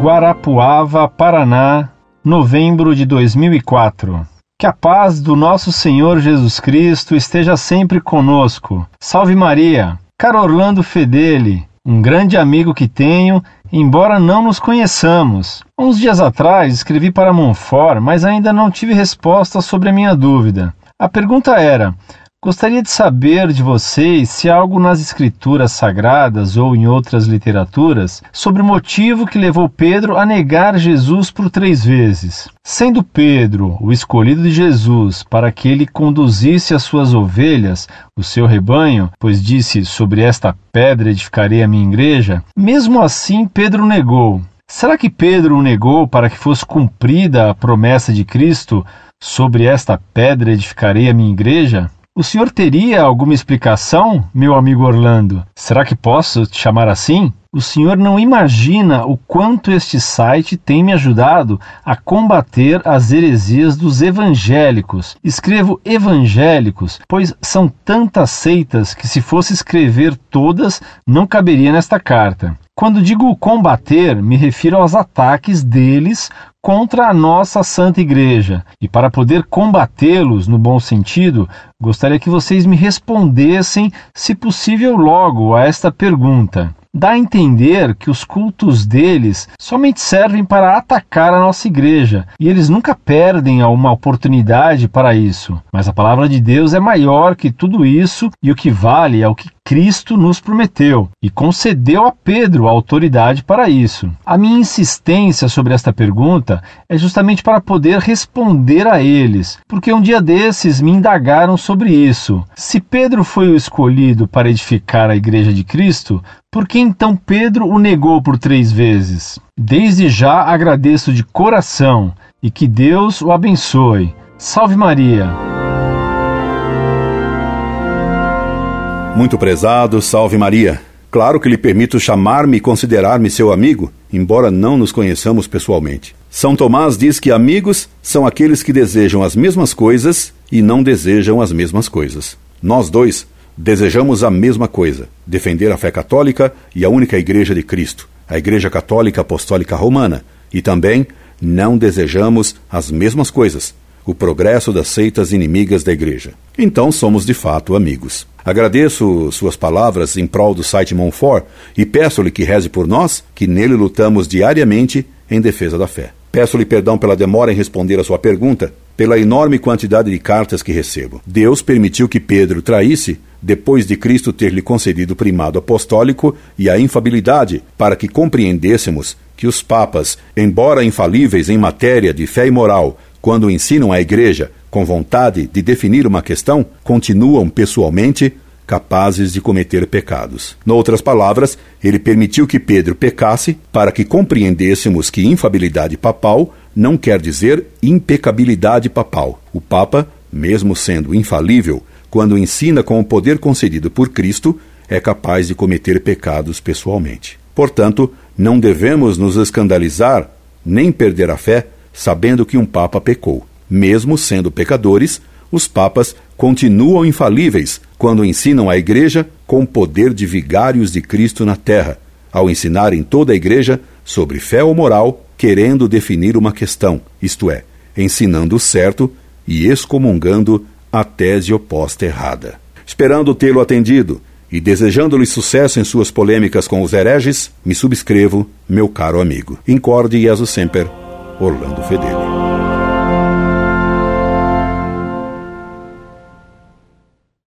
Guarapuava, Paraná, novembro de 2004. Que a paz do nosso Senhor Jesus Cristo esteja sempre conosco. Salve Maria! Caro Orlando Fedeli, um grande amigo que tenho, embora não nos conheçamos. Uns dias atrás escrevi para Monfort, mas ainda não tive resposta sobre a minha dúvida. A pergunta era: Gostaria de saber de vocês se há algo nas escrituras sagradas ou em outras literaturas sobre o motivo que levou Pedro a negar Jesus por três vezes. Sendo Pedro o escolhido de Jesus para que ele conduzisse as suas ovelhas, o seu rebanho, pois disse: Sobre esta pedra edificarei a minha igreja, mesmo assim Pedro negou. Será que Pedro o negou para que fosse cumprida a promessa de Cristo? Sobre esta pedra edificarei a minha igreja? O senhor teria alguma explicação, meu amigo Orlando? Será que posso te chamar assim? O senhor não imagina o quanto este site tem me ajudado a combater as heresias dos evangélicos. Escrevo evangélicos, pois são tantas seitas que, se fosse escrever todas, não caberia nesta carta. Quando digo combater, me refiro aos ataques deles contra a nossa Santa Igreja. E para poder combatê-los no bom sentido, gostaria que vocês me respondessem, se possível, logo a esta pergunta dá a entender que os cultos deles somente servem para atacar a nossa igreja e eles nunca perdem uma oportunidade para isso. Mas a palavra de Deus é maior que tudo isso e o que vale é o que Cristo nos prometeu e concedeu a Pedro a autoridade para isso. A minha insistência sobre esta pergunta é justamente para poder responder a eles, porque um dia desses me indagaram sobre isso. Se Pedro foi o escolhido para edificar a igreja de Cristo, por que então Pedro o negou por três vezes? Desde já agradeço de coração e que Deus o abençoe. Salve Maria! Muito prezado, salve Maria. Claro que lhe permito chamar-me e considerar-me seu amigo, embora não nos conheçamos pessoalmente. São Tomás diz que amigos são aqueles que desejam as mesmas coisas e não desejam as mesmas coisas. Nós dois Desejamos a mesma coisa: defender a fé católica e a única Igreja de Cristo, a Igreja Católica Apostólica Romana, e também não desejamos as mesmas coisas: o progresso das seitas inimigas da Igreja. Então somos de fato amigos. Agradeço suas palavras em prol do site Monfort e peço-lhe que reze por nós, que nele lutamos diariamente em defesa da fé. Peço-lhe perdão pela demora em responder a sua pergunta, pela enorme quantidade de cartas que recebo. Deus permitiu que Pedro traísse depois de Cristo ter lhe concedido o primado apostólico e a infabilidade, para que compreendêssemos que os papas, embora infalíveis em matéria de fé e moral, quando ensinam à Igreja com vontade de definir uma questão, continuam pessoalmente capazes de cometer pecados. Noutras palavras, ele permitiu que Pedro pecasse para que compreendêssemos que infabilidade papal não quer dizer impecabilidade papal. O Papa, mesmo sendo infalível, quando ensina com o poder concedido por Cristo, é capaz de cometer pecados pessoalmente. Portanto, não devemos nos escandalizar nem perder a fé sabendo que um Papa pecou. Mesmo sendo pecadores, os Papas continuam infalíveis quando ensinam a Igreja com o poder de vigários de Cristo na terra, ao ensinar em toda a Igreja sobre fé ou moral, querendo definir uma questão, isto é, ensinando o certo e excomungando a tese oposta errada. Esperando tê-lo atendido e desejando-lhe sucesso em suas polêmicas com os hereges, me subscrevo, meu caro amigo. Incorde Jesus Semper, Orlando Fedeli.